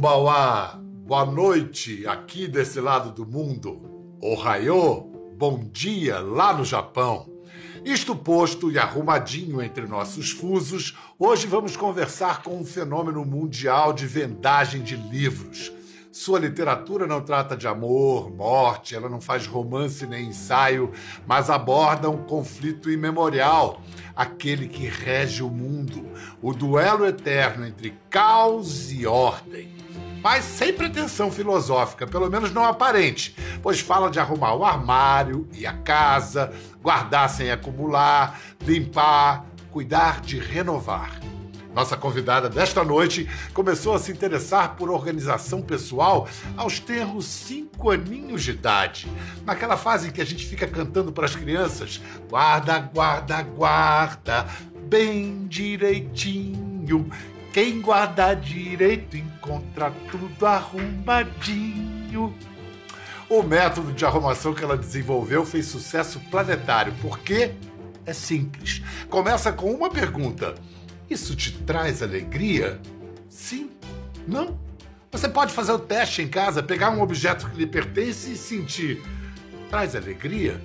Konbawa, boa noite aqui desse lado do mundo. Ohayô, bom dia lá no Japão. Isto posto e arrumadinho entre nossos fusos, hoje vamos conversar com um fenômeno mundial de vendagem de livros. Sua literatura não trata de amor, morte, ela não faz romance nem ensaio, mas aborda um conflito imemorial, aquele que rege o mundo, o duelo eterno entre caos e ordem. Mas sem pretensão filosófica, pelo menos não aparente, pois fala de arrumar o armário e a casa, guardar sem acumular, limpar, cuidar de renovar. Nossa convidada desta noite começou a se interessar por organização pessoal aos termos cinco aninhos de idade. Naquela fase em que a gente fica cantando para as crianças: guarda, guarda, guarda, bem direitinho. Quem guarda direito encontra tudo arrumadinho. O método de arrumação que ela desenvolveu fez sucesso planetário, porque é simples. Começa com uma pergunta isso te traz alegria? Sim? Não? Você pode fazer o teste em casa, pegar um objeto que lhe pertence e sentir. Traz alegria?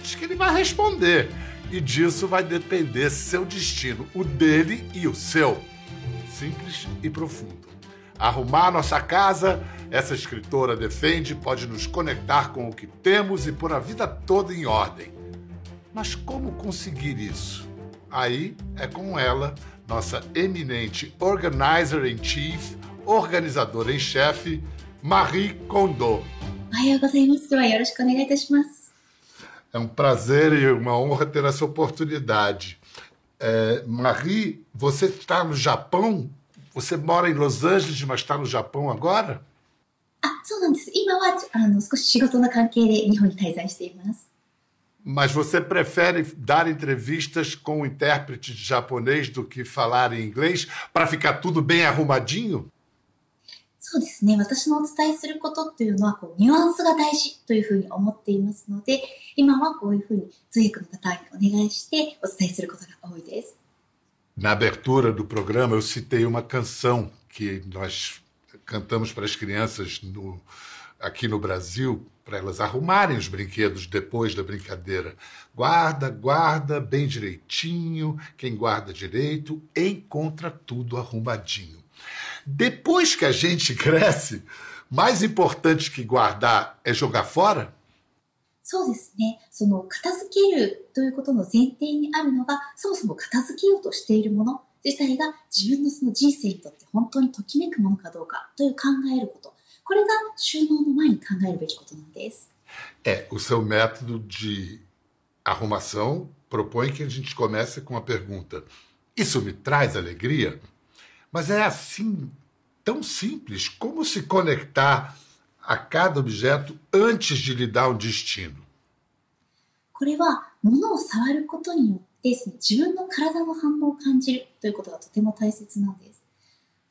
Acho que ele vai responder. E disso vai depender seu destino, o dele e o seu. Simples e profundo. Arrumar nossa casa, essa escritora defende, pode nos conectar com o que temos e pôr a vida toda em ordem. Mas como conseguir isso? Aí é com ela, nossa eminente organizer in chief, organizadora em chefe, Marie Kondo. É um prazer e uma honra ter essa oportunidade. É, Marie, você está no Japão? Você mora em Los Angeles, mas está no Japão agora? あ、そうなんです。今はあの少し仕事の関係で日本に滞在しています。 mas você prefere dar entrevistas com o intérprete de japonês do que falar em inglês para ficar tudo bem arrumadinho? そうですね。私のお伝えすることっていうのは、こう、ニュアンスが大事というふうに思っていますので、今はこういうふうに通訳の方にお願いしてお伝えすることが多いです。Na abertura do programa, eu citei uma canção que nós cantamos para as crianças no, aqui no Brasil, para elas arrumarem os brinquedos depois da brincadeira. Guarda, guarda bem direitinho. Quem guarda direito encontra tudo arrumadinho. Depois que a gente cresce, mais importante que guardar é jogar fora? そうですね。その片付けるということの前提にあるのが、そもそも片付けようとしているもの自体が自分のその人生にとって本当にときめくものかどうかという考えること。 これが収納の前に考えるべきことなんです。É, o seu método de arrumação propõe que a gente comece com a pergunta: Isso me traz alegria? Mas é assim, tão simples, como se conectar a cada objeto antes de lhe dar um destino? これは物を触ることによって自分の体の反応を感じるということがとても大切なんです。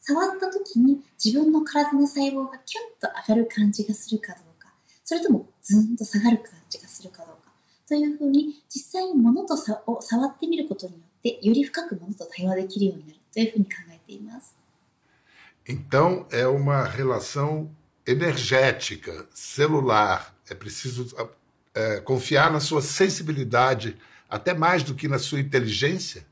触った時に自分の体の細胞がキュンと上がる感じがするかどうか、それともズンと下がる感じがするかどうか、というふうに実際に物とさを触ってみることによってより深く物と対話できるようになるというふうに考えています。Então é uma relação energética, celular. É preciso é, confiar na sua sensibilidade, até mais do que na sua inteligência.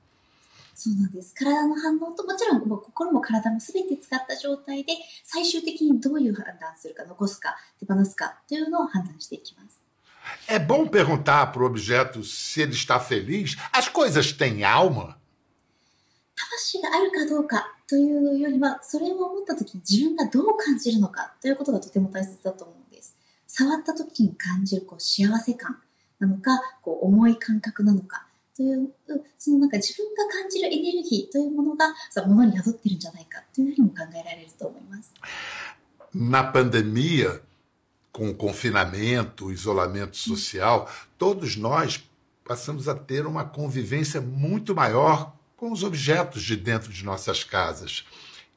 そうなんです。体の反応と、もちろんもう心も体も全て使った状態で、最終的にどういう判断するか、残すか、手放すかというのを判断していきます。É bom perguntar para o objeto se ele está feliz. As coisas têm alma? 魂があるかどうかというよりは、それを思った時に自分がどう感じるのかということがとても大切だと思うんです。触った時に感じるこう幸せ感なのか、こう重い感覚なのか、という、そのなんか自分が感じるエネルギーというものが、そのものに宿ってるんじゃないかというふうにも考えられると思います。Na pandemia, com o confinamento, o isolamento social, todos nós passamos a ter uma convivência muito maior com os objetos de dentro de nossas casas.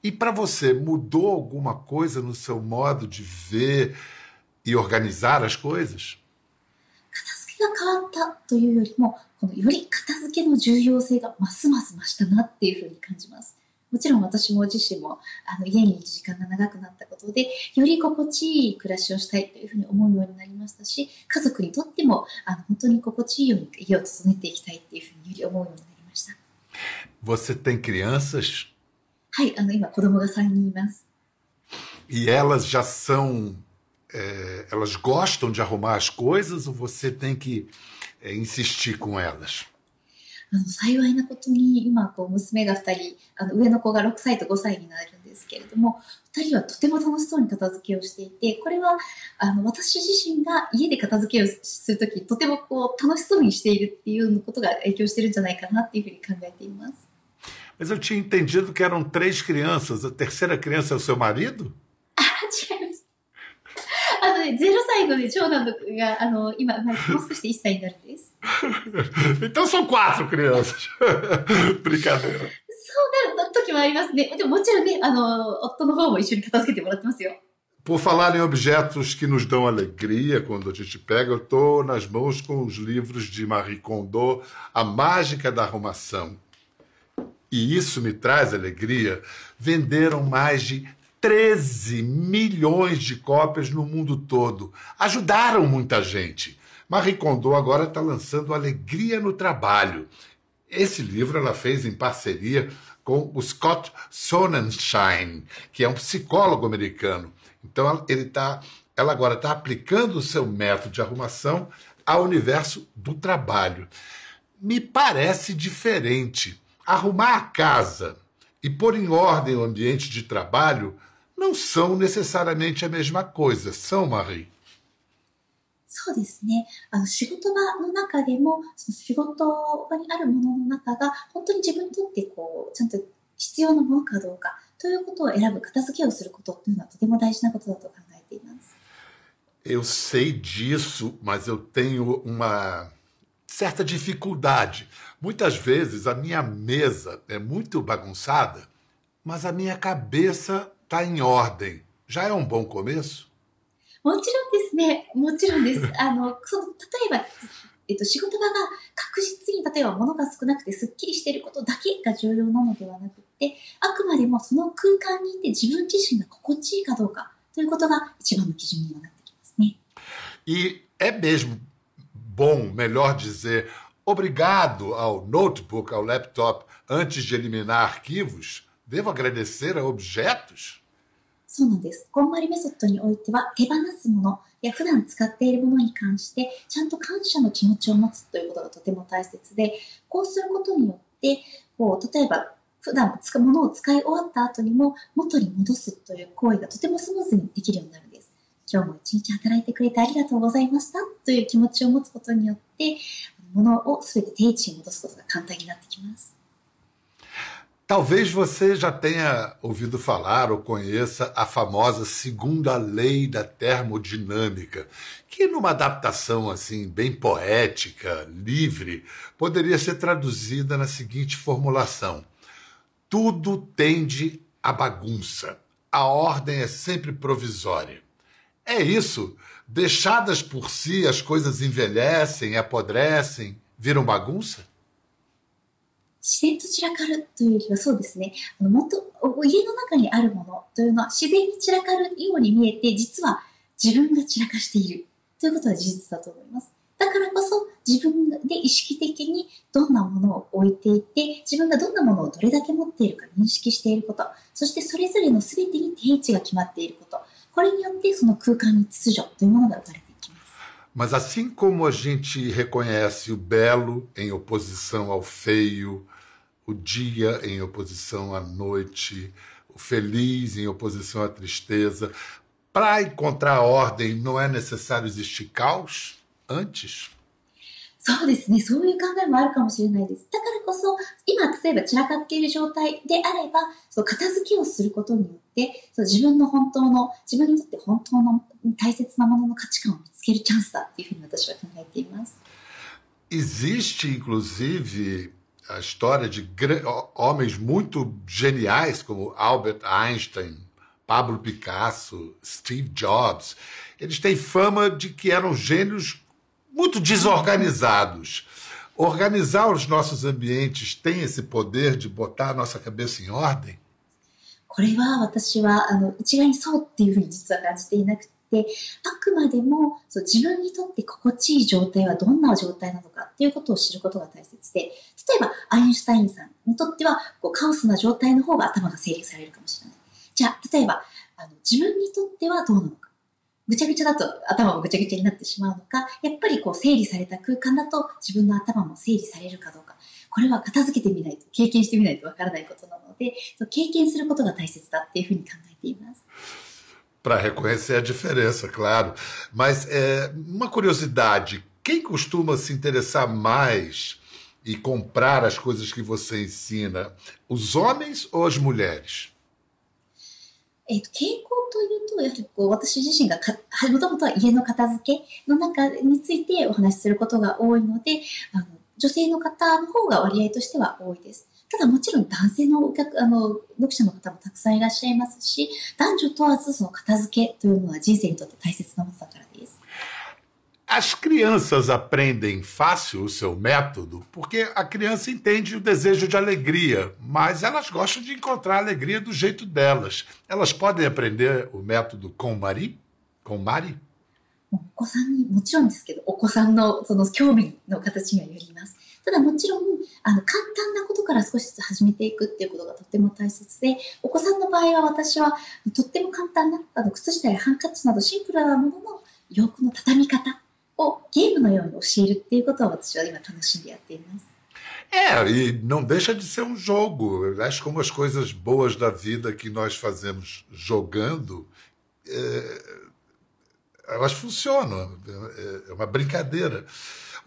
E para você, mudou alguma coisa no seu modo de ver e organizar as coisas? が変わったというよりも、 このより片付けの重要性がますます増したなっていうふうに感じます。もちろん私も自身もあの家にいる時間が長くなったことで、より心地いい暮らしをしたいというふうに思うようになりましたし、家族にとってもあの本当に心地いいように家を整えていきたいっていうふうにより思うようになりました。Você tem crianças? はい、あの今子供が3人います。E elas já são. É, elas gostam de arrumar as coisas ou você tem que é, insistir com elas? あの幸いなことに今こう娘が2人あの上の子が6歳と5歳になるんですけれども2人はとても楽しそうに片付けをしていてこれはあの私自身が家で片付けをするときとてもこう楽しそうにしているっていうことが影響してるんじゃないかなっていうふうに考えています。Mas eu tinha entendido que eram três crianças. A terceira criança é o seu marido? あのね、0歳のね、長男のが、あの、今、もう少しで1歳になるんです。então são quatro crianças. Brincadeira. そうなる時もありますね。でももちろんね、あの、夫の方も一緒に片付けてもらってますよ。Por falar em objetos que nos dão alegria quando a gente pega, eu estou nas mãos com os livros de Marie Kondo, A Mágica da Arrumação. E isso me traz alegria. Venderam mais de 13 milhões de cópias no mundo todo. Ajudaram muita gente. Marie Kondo agora está lançando Alegria no Trabalho. Esse livro ela fez em parceria com o Scott Sonnenschein, que é um psicólogo americano. Então ele tá, ela agora está aplicando o seu método de arrumação ao universo do trabalho. Me parece diferente. Arrumar a casa e pôr em ordem o ambiente de trabalho não são necessariamente a mesma coisa, são, Marie? そうですね。あの、仕事場の中でも、その仕事場にあるものの中が、本当に自分にとってこう、ちゃんと必要なものかどうか、ということを選ぶ、片付けをすることというのはとても大事なことだと考えています。Eu sei disso, mas eu tenho uma certa dificuldade. Muitas vezes a minha mesa é muito bagunçada, mas a minha cabeça está em ordem. Já é um bom começo? もちろんですね。もちろんです。あの、その、例えば、えっと、仕事場が確実に、例えば物が少なくてスッキリしていることだけが重要なのではなくて、あくまでもその空間にいて自分自身が心地いいかどうかということが一番の基準にはなってきますね。E é mesmo bom, melhor dizer, obrigado ao notebook, ao laptop, antes de eliminar arquivos? Devo agradecer a objetos? そうなんです。こんまりメソッドにおいては、手放すものや普段使っているものに関して、ちゃんと感謝の気持ちを持つということがとても大切で、こうすることによって、こう、例えば、普段使うものを使い終わった後にも元に戻すという行為がとてもスムーズにできるようになるんです。今日も一日働いてくれてありがとうございましたという気持ちを持つことによって、物をすべて定位置に戻すことが簡単になってきます。Talvez você já tenha ouvido falar ou conheça a famosa segunda lei da termodinâmica, que numa adaptação assim bem poética, livre, poderia ser traduzida na seguinte formulação: tudo tende à bagunça. A ordem é sempre provisória. É isso. Deixadas por si, as coisas envelhecem, apodrecem, viram bagunça? 自然と散らかるというよりはそうですね、あのもっと家の中にあるものというのは自然に散らかるように見えて、実は自分が散らかしているということは事実だと思います。だからこそ自分で意識的にどんなものを置いていて、自分がどんなものをどれだけ持っているか認識していること、そしてそれぞれの全てに定位置が決まっていること、これによってその空間に秩序というものが生まれていきます。Mas assim como a gente reconhece o belo em oposição ao feio, o dia em oposição à noite, o feliz em oposição à tristeza, para encontrar ordem não é necessário existir caos antes? そうですね。そういう考えもあるかもしれないです。だからこそ、今、例えば散らかっている状態であれば、そう片付けをすることによって、そう自分の本当の、自分にとって本当の大切なものの価値観を見つけるチャンスだっていうふうに私は考えています。Existe, inclusive, a história de homens muito geniais como Albert Einstein, Pablo Picasso, Steve Jobs. Eles têm fama de que eram gênios muito desorganizados. Organizar os nossos ambientes tem esse poder de botar a nossa cabeça em ordem? これは私は、あの、一概にそうっていうふうに実は感じていなくて、 あくまでもそう自分にとって心地いい状態はどんな状態なのかっていうことを知ることが大切で、例えばアインシュタインさんにとってはこうカオスな状態の方が頭が整理されるかもしれない。じゃあ、例えばあの自分にとってはどうなのか。ぐちゃぐちゃだと頭もぐちゃぐちゃになってしまうのか、やっぱりこう整理された空間だと自分の頭も整理されるかどうか。これは片付けてみないと、経験してみないとわからないことなので、経験することが大切だっていうふうに考えています。para reconhecer a diferença, claro. Mas é, uma curiosidade: quem costuma se interessar mais e comprar as coisas que você ensina, os homens ou as mulheres? えっと、傾向というと、やはりこう私自身がか、もともとは家の片付けの中についてお話しすることが多いので、あの女性の方の方が割合としては多いです。 ただもちろん男性のお客、あの、読者の方もたくさんいらっしゃいますし、男女問わずその片付けというのは人生にとって大切なことだからです。As crianças aprendem fácil o seu método porque a criança entende o desejo de alegria, mas elas gostam de encontrar alegria do jeito delas. Elas podem aprender o método com Mari? Com Mari? お子さんにもちろんですけど、お子さんのその興味の形にはよります。ただもちろん、あの、簡単なことから少しずつ始めていくっていうことがとても大切で、お子さんの場合は私はとっても簡単な、あの、靴下やハンカチなどシンプルなものの洋服の畳み方をゲームのように教えるっていうことを私は今楽しんでやっています。É, e não deixa de ser um jogo. Acho como as coisas boas da vida que nós fazemos jogando, é, elas funcionam. É uma brincadeira.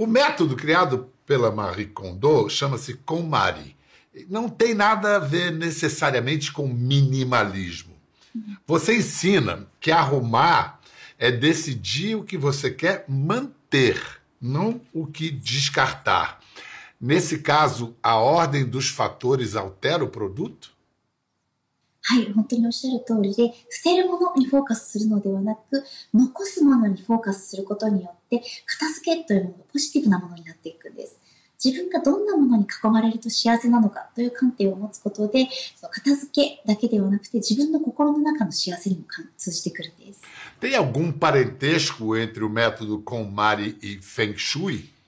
O método criado pela Marie Kondo chama-se KonMari. Não tem nada a ver necessariamente com minimalismo. Você ensina que arrumar é decidir o que você quer manter, não o que descartar. Nesse caso, a ordem dos fatores altera o produto? はい、本当におっしゃる通りで、捨てるものにフォーカスするのではなく、残すものにフォーカスすることによって、片付けというものがポジティブなものになっていくんです。自分がどんなものに囲まれると幸せなのかという観点を持つことで、その片付けだけではなくて、自分の心の中の幸せにも通じてくるんです。Tem algum parentesco entre o método KonMari e Feng Shui?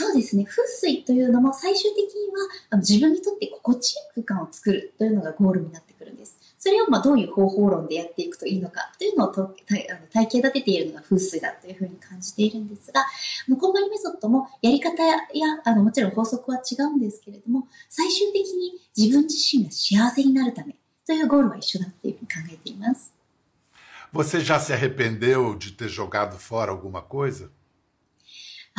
そうですね。風水というのも最終的には自分にとって心地よい空間を作るというのがゴールになってくるんです。それをまあどういう方法論でやっていくといいのかというのをと体あの体系立てているのが風水だというふうに感じているんですが、コンバリメソッドもやり方やあのもちろん法則は違うんですけれども、最終的に自分自身が幸せになるためというゴールは一緒だというふうに考えています。Você já se arrependeu de ter jogado fora alguma coisa?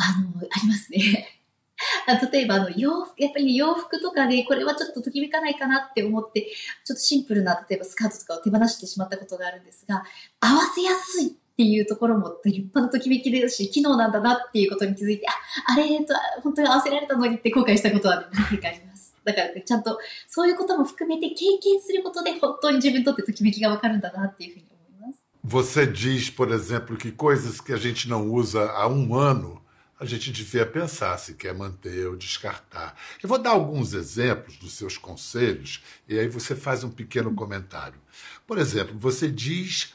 あの、ありますね。例えばあの洋服、やっぱり洋服とかでこれはちょっとときめかないかなって思って、ちょっとシンプルな例えばスカートとかを手放してしまったことがあるんですが、合わせやすいっていうところも立派なときめきですし、機能なんだなっていうことに気づいて、あ、あれと本当に合わせられたのにって後悔したことは、ね、何回かあります。だからね、ちゃんとそういうことも含めて経験することで本当に自分にとってときめきがわかるんだなっていうふうに思います。Você diz, por exemplo, que coisas que a gente não usa há um ano a gente devia pensar se quer manter ou descartar. Eu vou dar alguns exemplos dos seus conselhos e aí você faz um pequeno comentário. Por exemplo, você diz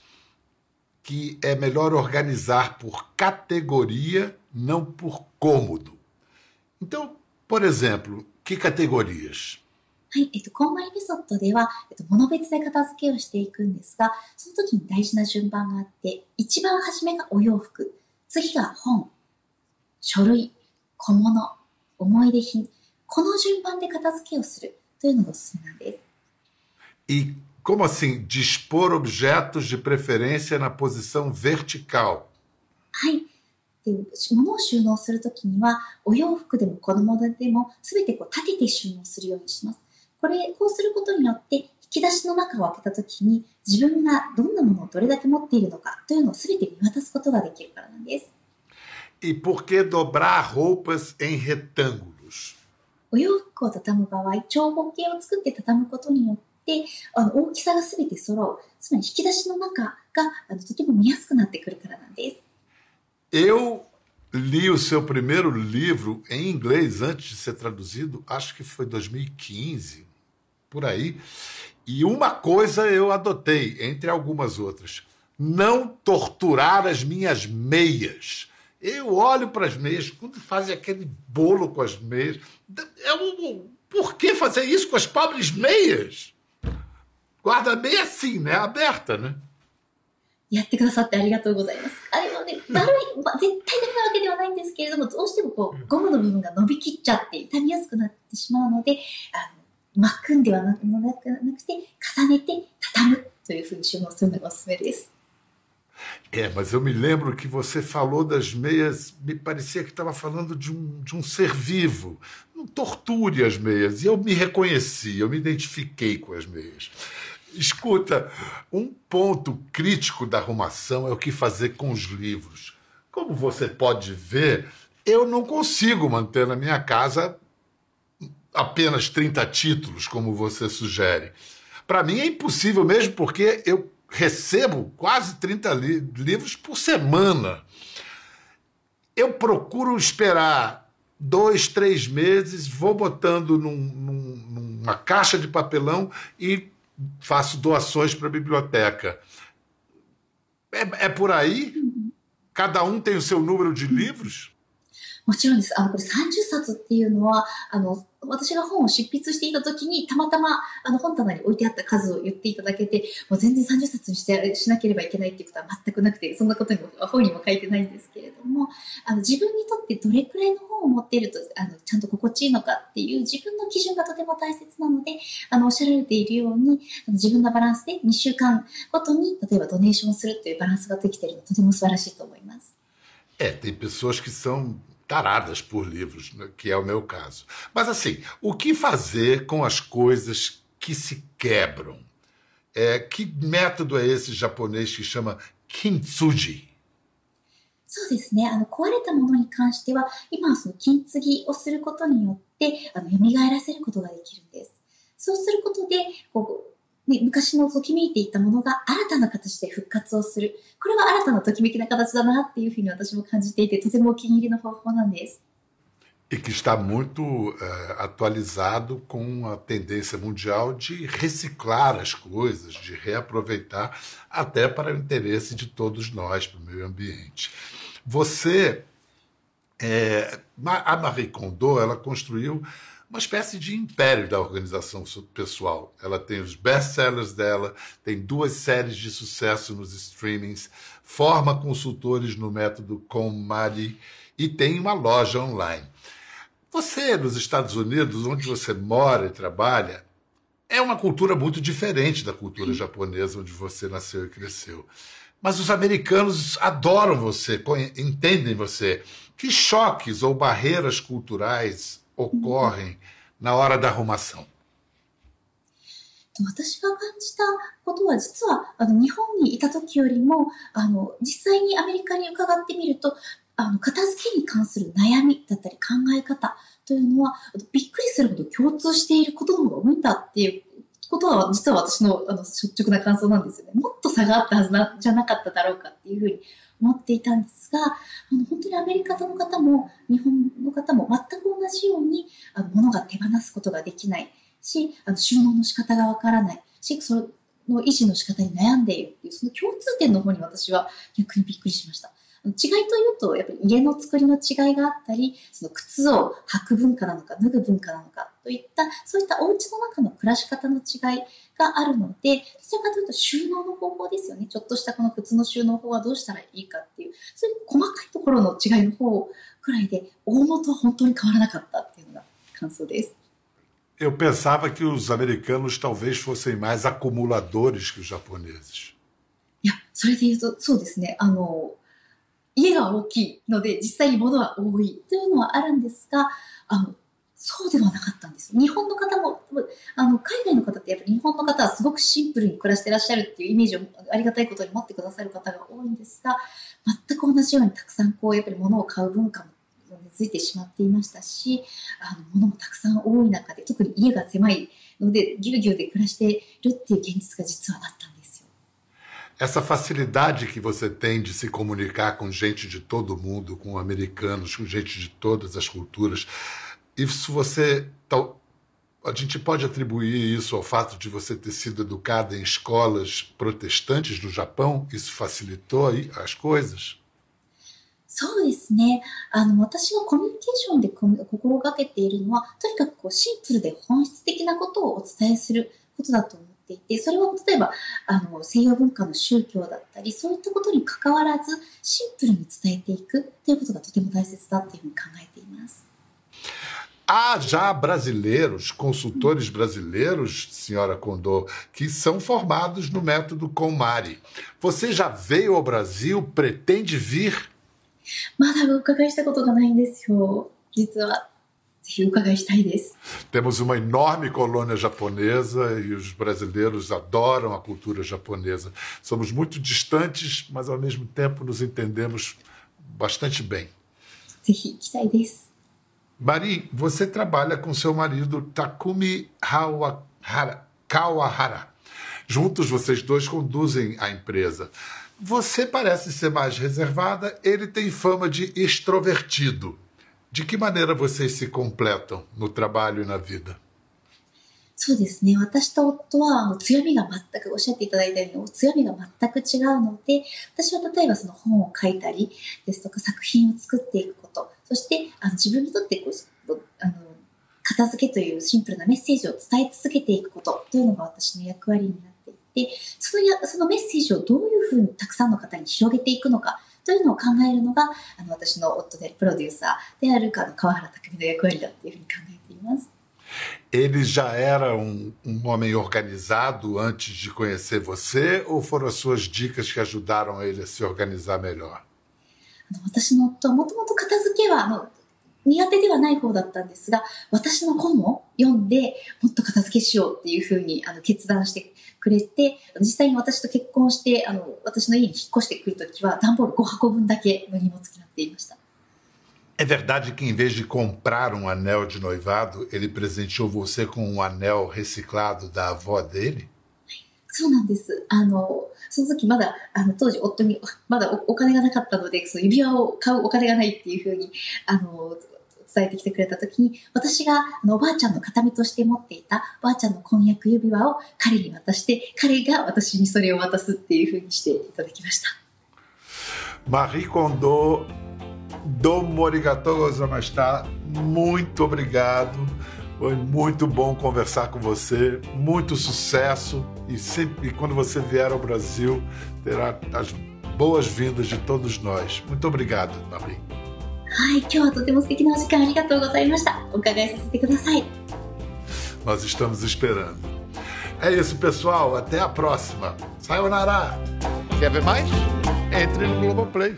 que é melhor organizar por categoria, não por cômodo. Então, por exemplo, que categorias? はい、えっと、こんまりメソッドでは、えっと、物別で片付けをしていくんですが、その時に大事な順番があって、一番初めがお洋服、次が本、 書類、小物、思い出品、この順番で片付けをするというのがおすすめなんです。E como assim dispor objetos de preferência na posição vertical? はい。で物を収納するときには、お洋服でも子供でも、すべてこう立てて収納するようにします。これ、こうすることによって、引き出しの中を開けたときに、自分がどんなものをどれだけ持っているのかというのをすべて見渡すことができるからなんです。E por que dobrar roupas em retângulos? お洋服を畳む場合、長方形を作って畳むことによって、あの大きさがすべて揃う。つまり引き出しの中があのとても見やすくなってくるからなんです。Eu li o seu primeiro livro em inglês antes de ser traduzido, acho que foi 2015, por aí. E uma coisa eu adotei, entre algumas outras: não torturar as minhas meias. Eu olho para as meias, quando fazem aquele bolo com as meias. É um, por que fazer isso com as pobres meias? Guarda-meia assim, né? Aberta, né? やってくださってありがとうございます。あれはね、悪い、まあ、絶対ダメなわけではないんですけれども、どうしてもこう、ゴムの部分が伸びきっちゃって傷みやすくなってしまうので、あの、巻くんではなくなくて、重ねて畳むというふうに収納するのがおすすめです。 É, mas eu me lembro que você falou das meias, me parecia que estava falando de um, de um ser vivo. Não torture as meias. E eu me reconheci, eu me identifiquei com as meias. Escuta, um ponto crítico da arrumação é o que fazer com os livros. Como você pode ver, eu não consigo manter na minha casa apenas 30 títulos, como você sugere. Para mim é impossível mesmo, porque eu recebo quase 30 li livros por semana. Eu procuro esperar dois, três meses, vou botando num, num, numa caixa de papelão e faço doações para a biblioteca. É, é por aí? Cada um tem o seu número de livros? もちろんです。あの、これ30冊っていうのは、あの、私が本を執筆していた時に、たまたま、あの、本棚に置いてあった数を言っていただけて、もう全然30冊にしてしなければいけないっていうことは全くなくて、そんなことにも、本にも書いてないんですけれども、あの、自分にとってどれくらいの本を持っていると、あの、ちゃんと心地いいのかっていう自分の基準がとても大切なので、あの、おっしゃられているように、自分のバランスで2週間ごとに、例えばドネーションするというバランスができているのとても素晴らしいと思います。É, tem pessoas que são taradas por livros, né, que é o meu caso. Mas assim, o que fazer com as coisas que se quebram? É, que método é esse japonês que chama kintsugi? そうですね。あの、壊れたものに関しては、今はその金継ぎをすることによって、あの、蘇らせることができるんです。そうすることで、こう、 ね、昔のときめいていたものが新たな形で復活をする。これは新たなときめきな形だなっていうふうに私も感じていて、とてもお気に入りの方法なんです。E que está muito uh, atualizado com a tendência mundial de reciclar as coisas, de reaproveitar, até para o interesse de todos nós, para o meio ambiente. Você, é, a Marie Kondo, ela construiu uma espécie de império da organização pessoal. Ela tem os best-sellers dela, tem duas séries de sucesso nos streamings, forma consultores no método KonMari e tem uma loja online. Você, nos Estados Unidos, onde você mora e trabalha, é uma cultura muito diferente da cultura japonesa onde você nasceu e cresceu. Mas os americanos adoram você, entendem você. Que choques ou barreiras culturais ocorrem na hora da arrumação? 私が感じたことは実はあの日本にいた時よりもあの実際にアメリカに伺ってみるとあの片付けに関する悩みだったり考え方というのはびっくりするほど共通していることの方が多いんだっていうことは実は私のあの率直な感想なんですよね。もっと差があったはずなじゃなかっただろうかっていうふうに思っていたんですが、あの本当にアメリカの方も日本の方も全く同じようにあの物が手放すことができないし、あの収納の仕方がわからないし、その維持の仕方に悩んでいるっていう、その共通点の方に私は逆にびっくりしました。違いというと、やっぱり家の作りの違いがあったり、その靴を履く文化なのか、脱ぐ文化なのかといった、そういったお家の中の暮らし方の違いがあるので、どちらかというと収納の方法ですよね。ちょっとしたこの靴の収納法はどうしたらいいかっていう、そういう細かいところの違いの方くらいで、大元は本当に変わらなかったっていうのが感想です。Eu pensava que os americanos talvez fossem mais acumuladores que os japoneses. いや、それで言うと、そうですね。あの、家が大きいので、実際に物は多いというのはあるんですが、あの、そうではなかったんです。日本の方も、あの、海外の方ってやっぱり日本の方はすごくシンプルに暮らしてらっしゃるっていうイメージをありがたいことに持ってくださる方が多いんですが、全く同じようにたくさんこう、やっぱり物を買う文化も根付いてしまっていましたし、あの、物もたくさん多い中で、特に家が狭いので、ぎゅうぎゅうで暮らしてるっていう現実が実はあったんです。essa facilidade que você tem de se comunicar com gente de todo mundo, com americanos, com gente de todas as culturas, isso você A gente pode atribuir isso ao fato de você ter sido educada em escolas protestantes no Japão? Isso facilitou aí as coisas? そうですね。あの、私がコミュニケーションで心がけているのは、とにかくこうシンプルで本質的なことをお伝えすることだと思 っていて、それは例えば、あの、西洋文化の宗教だったり、そういったことに関わらず、シンプルに伝えていくということがとても大切だというふうに考えています。Há já brasileiros, consultores brasileiros, senhora Condor, que são formados no método Comari. Você já veio ao Brasil? Pretende vir? まだお伺いしたことがないんですよ、実は。 ぜひお伺いしたいです。Temos uma enorme colônia japonesa e os brasileiros adoram a cultura japonesa. Somos muito distantes, mas ao mesmo tempo nos entendemos bastante bem. ぜひ行きたいです。Mari, você trabalha com seu marido Takumi Hawahara, Kawahara. Juntos, vocês dois conduzem a empresa. Você parece ser mais reservada, ele tem fama de extrovertido. De que maneira vocês se completam no trabalho e na vida? そうですね。私と夫は強みが全く、おっしゃっていただいたように、強みが全く違うので、私は例えばその本を書いたりですとか作品を作っていくこと、そしてあの自分にとってこうあの片付けというシンプルなメッセージを伝え続けていくことというのが私の役割になってで、そのやそのメッセージをどういうふうにたくさんの方に広げていくのかというのを考えるのが、あの私の夫であるプロデューサーであるかの川原匠の役割だというふうに考えています。Ele já era um, um homem organizado antes de conhecer você ou foram as suas dicas que ajudaram ele a se organizar melhor? 私の夫はもともと片付けはあの 苦手ではない方だったんですが、私の本を読んで、もっと片付けしようっていうふうにあの決断してくれて、実際に私と結婚して、あの、私の家に引っ越してくるときは、段ボール5箱分だけの荷物になっていました。É verdade que em vez de comprar um anel de noivado, ele presenteou você com um anel reciclado da avó dele? そうなんです。あの、その時まだ、あの、当時夫に、まだお金がなかったので、その指輪を買うお金がないっていうふうに、あの、伝えてきてくれた時に、私があのおばあちゃんの形見として持っていたおばあちゃんの婚約指輪を彼に渡して、彼が私にそれを渡すっていうふうにしていただきました。Marie Kondo, domo arigatou gozamashita. Muito obrigado. Foi muito bom conversar com você. Muito sucesso. E sempre quando você vier ao Brasil, terá as boas-vindas de todos nós. Muito obrigado, Marie. はい、今日はとても素敵なお時間ありがとうございました。お伺いさせてください。Nós estamos esperando. É isso, pessoal. Até a próxima. Sayonara. Quer ver mais? Entre no Globoplay.